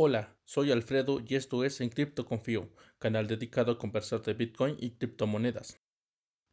Hola, soy Alfredo y esto es En Cripto Confío, canal dedicado a conversar de Bitcoin y criptomonedas.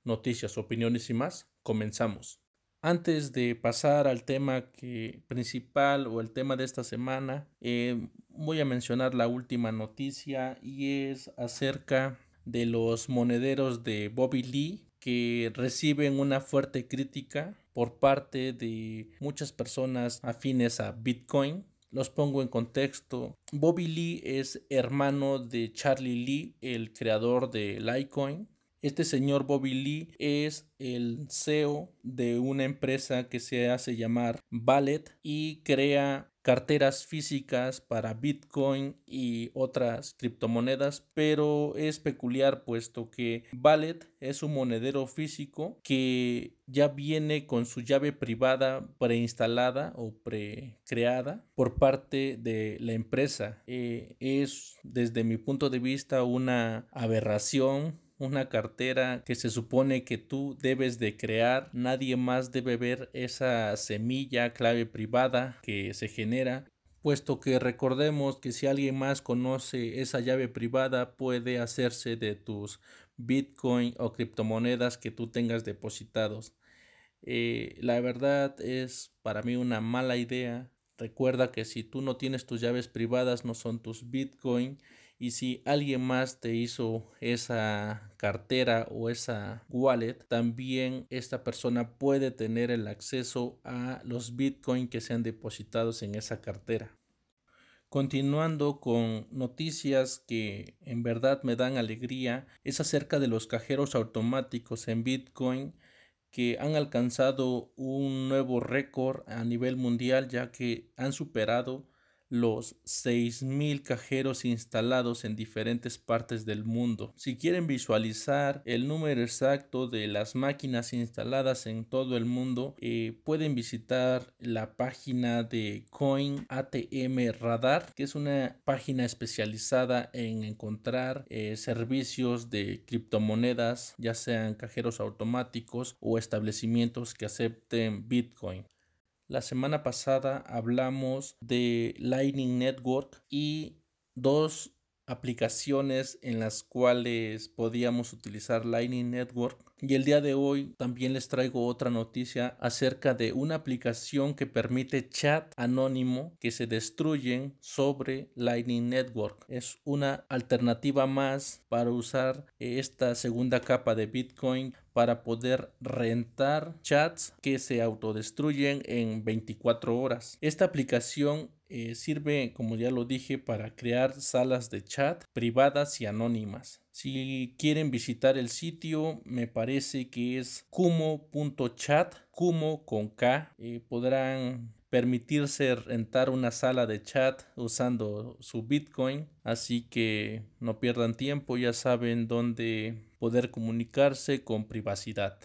Noticias, opiniones y más, comenzamos. Antes de pasar al tema que, principal o el tema de esta semana, eh, voy a mencionar la última noticia y es acerca de los monederos de Bobby Lee que reciben una fuerte crítica por parte de muchas personas afines a Bitcoin los pongo en contexto. Bobby Lee es hermano de Charlie Lee, el creador de Litecoin. Este señor Bobby Lee es el CEO de una empresa que se hace llamar Ballet y crea carteras físicas para Bitcoin y otras criptomonedas, pero es peculiar puesto que Ballet es un monedero físico que ya viene con su llave privada preinstalada o precreada por parte de la empresa. Eh, es desde mi punto de vista una aberración una cartera que se supone que tú debes de crear, nadie más debe ver esa semilla clave privada que se genera puesto que recordemos que si alguien más conoce esa llave privada puede hacerse de tus bitcoin o criptomonedas que tú tengas depositados. Eh, la verdad es para mí una mala idea. Recuerda que si tú no tienes tus llaves privadas no son tus bitcoin y si alguien más te hizo esa cartera o esa wallet, también esta persona puede tener el acceso a los bitcoins que sean depositados en esa cartera. Continuando con noticias que en verdad me dan alegría, es acerca de los cajeros automáticos en Bitcoin que han alcanzado un nuevo récord a nivel mundial ya que han superado los 6.000 cajeros instalados en diferentes partes del mundo. Si quieren visualizar el número exacto de las máquinas instaladas en todo el mundo, eh, pueden visitar la página de Coin ATM Radar, que es una página especializada en encontrar eh, servicios de criptomonedas, ya sean cajeros automáticos o establecimientos que acepten Bitcoin. La semana pasada hablamos de Lightning Network y dos aplicaciones en las cuales podíamos utilizar Lightning Network. Y el día de hoy también les traigo otra noticia acerca de una aplicación que permite chat anónimo que se destruyen sobre Lightning Network. Es una alternativa más para usar esta segunda capa de Bitcoin para poder rentar chats que se autodestruyen en 24 horas. Esta aplicación eh, sirve, como ya lo dije, para crear salas de chat privadas y anónimas. Si quieren visitar el sitio, me parece que es kumo.chat, kumo con K. Eh, podrán permitirse rentar una sala de chat usando su Bitcoin. Así que no pierdan tiempo, ya saben dónde poder comunicarse con privacidad.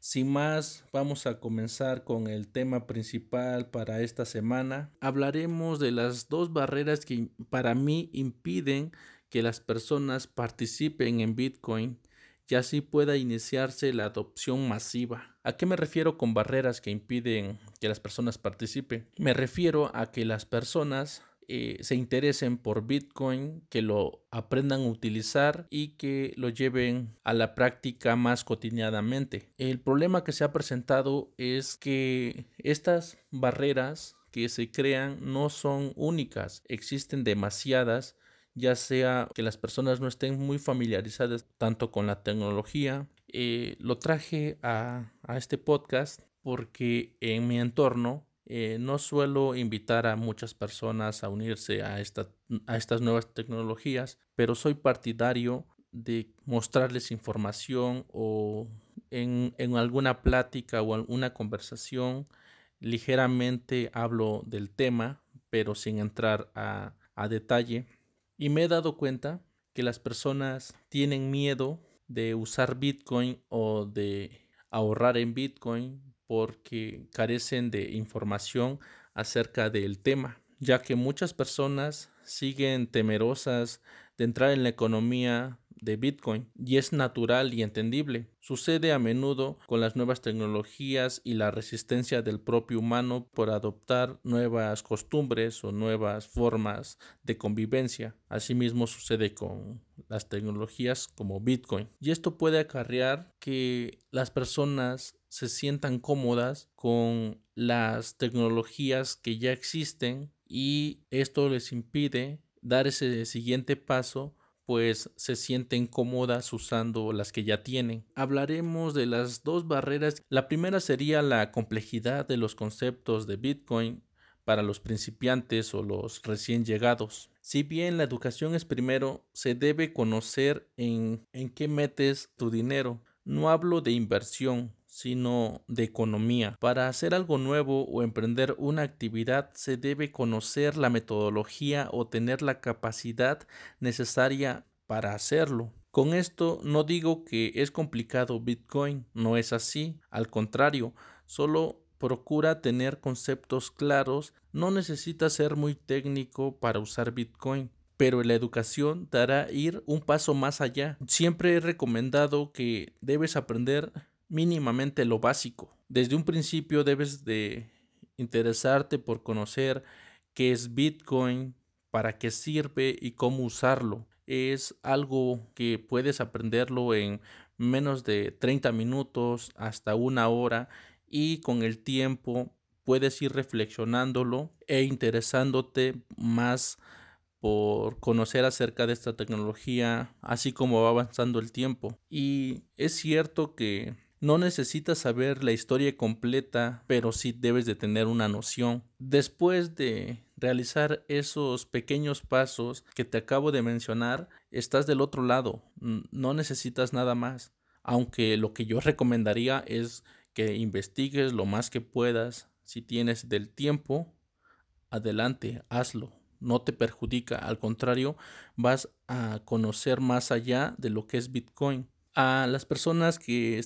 Sin más, vamos a comenzar con el tema principal para esta semana. Hablaremos de las dos barreras que para mí impiden que las personas participen en Bitcoin y así pueda iniciarse la adopción masiva. ¿A qué me refiero con barreras que impiden que las personas participen? Me refiero a que las personas eh, se interesen por Bitcoin, que lo aprendan a utilizar y que lo lleven a la práctica más cotidianamente. El problema que se ha presentado es que estas barreras que se crean no son únicas, existen demasiadas ya sea que las personas no estén muy familiarizadas tanto con la tecnología. Eh, lo traje a, a este podcast porque en mi entorno eh, no suelo invitar a muchas personas a unirse a, estas nuevas tecnologías, pero soy partidario de mostrarles información o en, alguna plática o alguna conversación ligeramente hablo del tema, pero sin entrar a, a detalle. Y me he dado cuenta que las personas tienen miedo de usar Bitcoin o de ahorrar en Bitcoin porque carecen de información acerca del tema, ya que muchas personas siguen temerosas de entrar en la economía de Bitcoin y es natural y entendible. Sucede a menudo con las nuevas tecnologías y la resistencia del propio humano por adoptar nuevas costumbres o nuevas formas de convivencia. Asimismo sucede con las tecnologías como Bitcoin. Y esto puede acarrear que las personas se sientan cómodas con las tecnologías que ya existen y esto les impide dar ese siguiente paso pues se sienten cómodas usando las que ya tienen. Hablaremos de las dos barreras. La primera sería la complejidad de los conceptos de Bitcoin para los principiantes o los recién llegados. Si bien la educación es primero, se debe conocer en, en qué metes tu dinero. No hablo de inversión, sino de economía. Para hacer algo nuevo o emprender una actividad se debe conocer la metodología o tener la capacidad necesaria para hacerlo. Con esto no digo que es complicado Bitcoin, no es así, al contrario, solo procura tener conceptos claros, no necesita ser muy técnico para usar Bitcoin pero la educación te hará ir un paso más allá. Siempre he recomendado que debes aprender mínimamente lo básico. Desde un principio debes de interesarte por conocer qué es Bitcoin, para qué sirve y cómo usarlo. Es algo que puedes aprenderlo en menos de 30 minutos hasta una hora y con el tiempo puedes ir reflexionándolo e interesándote más por conocer acerca de esta tecnología, así como va avanzando el tiempo. Y es cierto que no necesitas saber la historia completa, pero sí debes de tener una noción. Después de realizar esos pequeños pasos que te acabo de mencionar, estás del otro lado, no necesitas nada más. Aunque lo que yo recomendaría es que investigues lo más que puedas. Si tienes del tiempo, adelante, hazlo. No te perjudica, al contrario, vas a conocer más allá de lo que es Bitcoin. A las personas que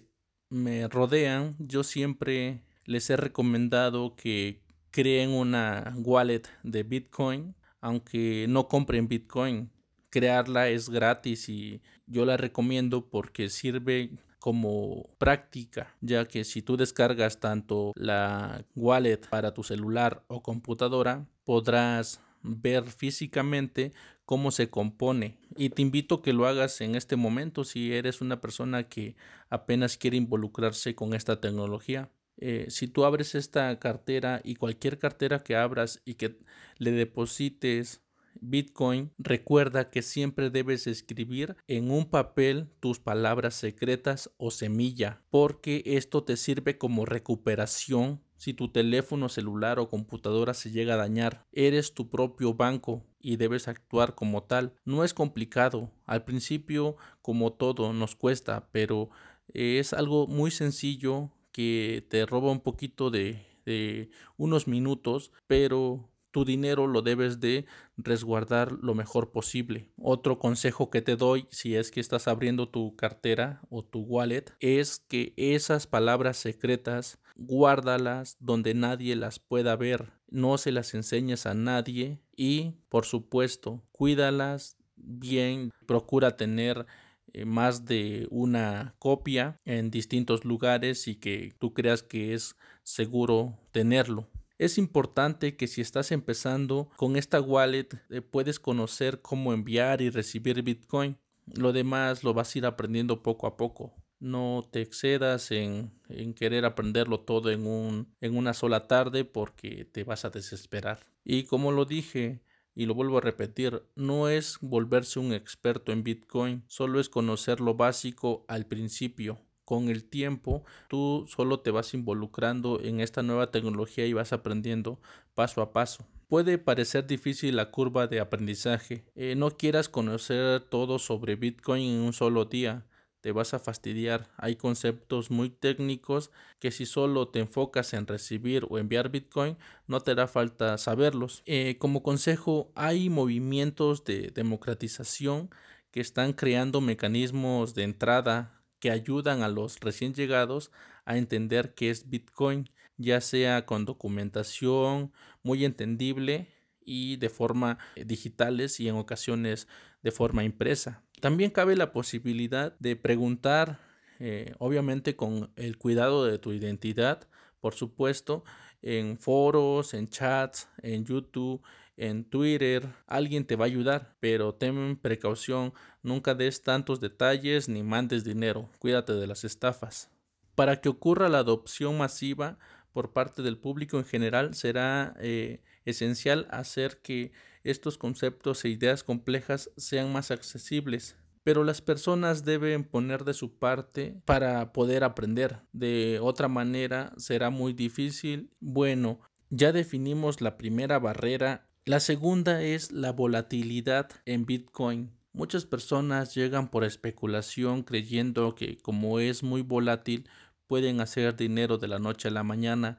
me rodean, yo siempre les he recomendado que creen una wallet de Bitcoin, aunque no compren Bitcoin. Crearla es gratis y yo la recomiendo porque sirve como práctica, ya que si tú descargas tanto la wallet para tu celular o computadora, podrás ver físicamente cómo se compone y te invito a que lo hagas en este momento si eres una persona que apenas quiere involucrarse con esta tecnología. Eh, si tú abres esta cartera y cualquier cartera que abras y que le deposites Bitcoin, recuerda que siempre debes escribir en un papel tus palabras secretas o semilla, porque esto te sirve como recuperación si tu teléfono celular o computadora se llega a dañar. Eres tu propio banco y debes actuar como tal. No es complicado. Al principio, como todo, nos cuesta, pero es algo muy sencillo que te roba un poquito de, de unos minutos, pero tu dinero lo debes de resguardar lo mejor posible. Otro consejo que te doy si es que estás abriendo tu cartera o tu wallet es que esas palabras secretas guárdalas donde nadie las pueda ver. No se las enseñes a nadie y por supuesto cuídalas bien. Procura tener eh, más de una copia en distintos lugares y que tú creas que es seguro tenerlo. Es importante que si estás empezando con esta wallet eh, puedes conocer cómo enviar y recibir Bitcoin. Lo demás lo vas a ir aprendiendo poco a poco. No te excedas en, querer aprenderlo todo en, en una sola tarde porque te vas a desesperar. Y como lo dije, y lo vuelvo a repetir, no es volverse un experto en Bitcoin, solo es conocer lo básico al principio con el tiempo tú solo te vas involucrando en esta nueva tecnología y vas aprendiendo paso a paso. Puede parecer difícil la curva de aprendizaje. Eh, no quieras conocer todo sobre Bitcoin en un solo día. Te vas a fastidiar. Hay conceptos muy técnicos que si solo te enfocas en recibir o enviar Bitcoin, no te hará falta saberlos. Eh, como consejo, hay movimientos de democratización que están creando mecanismos de entrada que ayudan a los recién llegados a entender qué es Bitcoin, ya sea con documentación muy entendible y de forma eh, digitales y en ocasiones de forma impresa. También cabe la posibilidad de preguntar, eh, obviamente con el cuidado de tu identidad, por supuesto, en foros, en chats, en YouTube, en Twitter, alguien te va a ayudar, pero ten precaución, nunca des tantos detalles ni mandes dinero, cuídate de las estafas. Para que ocurra la adopción masiva por parte del público en general, será eh, esencial hacer que estos conceptos e ideas complejas sean más accesibles. Pero las personas deben poner de su parte para poder aprender. De otra manera será muy difícil. Bueno, ya definimos la primera barrera la segunda es la volatilidad en Bitcoin. Muchas personas llegan por especulación creyendo que como es muy volátil pueden hacer dinero de la noche a la mañana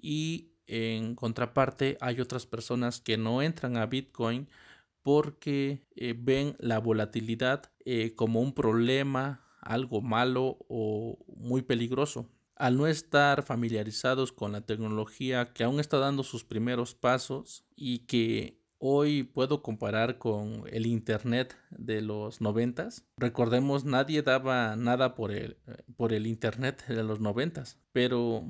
y en contraparte hay otras personas que no entran a Bitcoin porque eh, ven la volatilidad eh, como un problema, algo malo o muy peligroso al no estar familiarizados con la tecnología que aún está dando sus primeros pasos y que hoy puedo comparar con el internet de los noventas. Recordemos, nadie daba nada por el, por el internet de los noventas, pero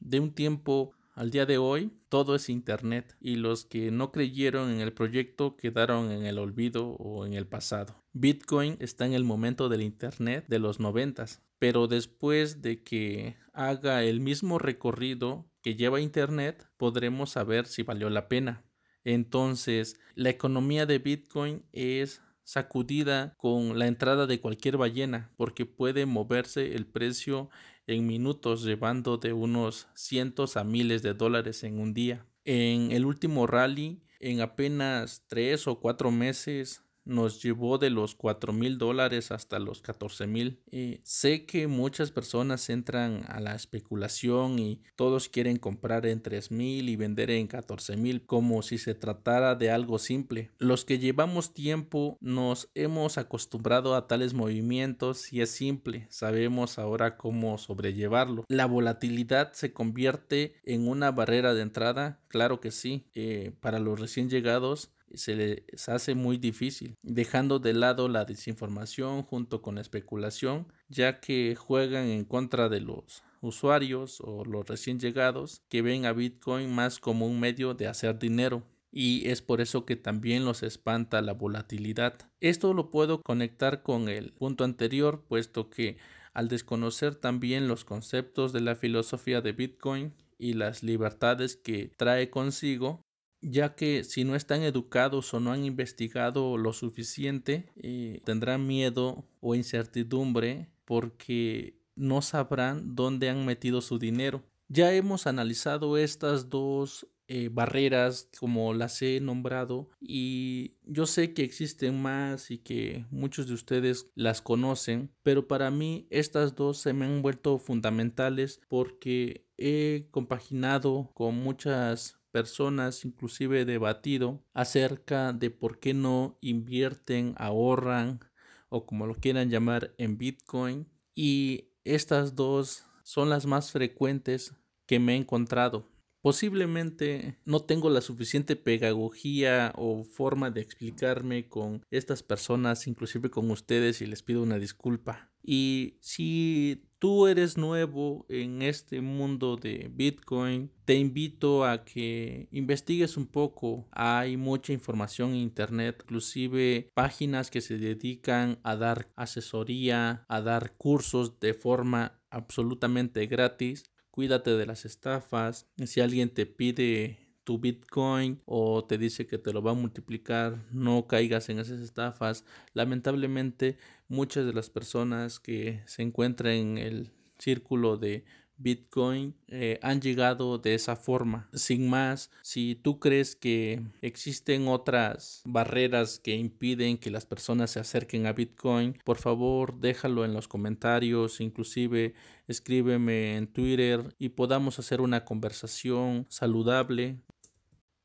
de un tiempo al día de hoy todo es Internet y los que no creyeron en el proyecto quedaron en el olvido o en el pasado. Bitcoin está en el momento del Internet de los noventas, pero después de que haga el mismo recorrido que lleva Internet podremos saber si valió la pena. Entonces, la economía de Bitcoin es sacudida con la entrada de cualquier ballena porque puede moverse el precio en minutos, llevando de unos cientos a miles de dólares en un día. En el último rally, en apenas tres o cuatro meses, nos llevó de los 4 mil dólares hasta los 14 mil. sé que muchas personas entran a la especulación y todos quieren comprar en 3 mil y vender en 14 mil como si se tratara de algo simple. Los que llevamos tiempo nos hemos acostumbrado a tales movimientos y es simple, sabemos ahora cómo sobrellevarlo. La volatilidad se convierte en una barrera de entrada, claro que sí, eh, para los recién llegados se les hace muy difícil, dejando de lado la desinformación junto con la especulación, ya que juegan en contra de los usuarios o los recién llegados que ven a Bitcoin más como un medio de hacer dinero. Y es por eso que también los espanta la volatilidad. Esto lo puedo conectar con el punto anterior, puesto que al desconocer también los conceptos de la filosofía de Bitcoin y las libertades que trae consigo, ya que si no están educados o no han investigado lo suficiente, eh, tendrán miedo o incertidumbre porque no sabrán dónde han metido su dinero. Ya hemos analizado estas dos eh, barreras como las he nombrado y yo sé que existen más y que muchos de ustedes las conocen, pero para mí estas dos se me han vuelto fundamentales porque he compaginado con muchas personas inclusive debatido acerca de por qué no invierten, ahorran o como lo quieran llamar en Bitcoin y estas dos son las más frecuentes que me he encontrado. Posiblemente no tengo la suficiente pedagogía o forma de explicarme con estas personas, inclusive con ustedes, y les pido una disculpa. Y si tú eres nuevo en este mundo de Bitcoin, te invito a que investigues un poco. Hay mucha información en Internet, inclusive páginas que se dedican a dar asesoría, a dar cursos de forma absolutamente gratis. Cuídate de las estafas. Si alguien te pide tu Bitcoin o te dice que te lo va a multiplicar, no caigas en esas estafas. Lamentablemente, muchas de las personas que se encuentran en el círculo de Bitcoin eh, han llegado de esa forma. Sin más, si tú crees que existen otras barreras que impiden que las personas se acerquen a Bitcoin, por favor déjalo en los comentarios, inclusive escríbeme en Twitter y podamos hacer una conversación saludable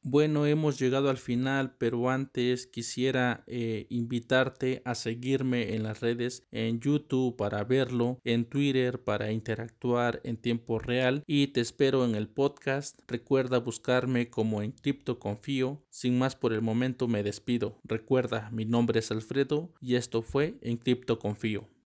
Bueno, hemos llegado al final, pero antes quisiera eh, invitarte a seguirme en las redes, en YouTube para verlo, en Twitter para interactuar en tiempo real y te espero en el podcast. Recuerda buscarme como en Cripto Confío. Sin más por el momento me despido. Recuerda, mi nombre es Alfredo y esto fue en Cripto Confío.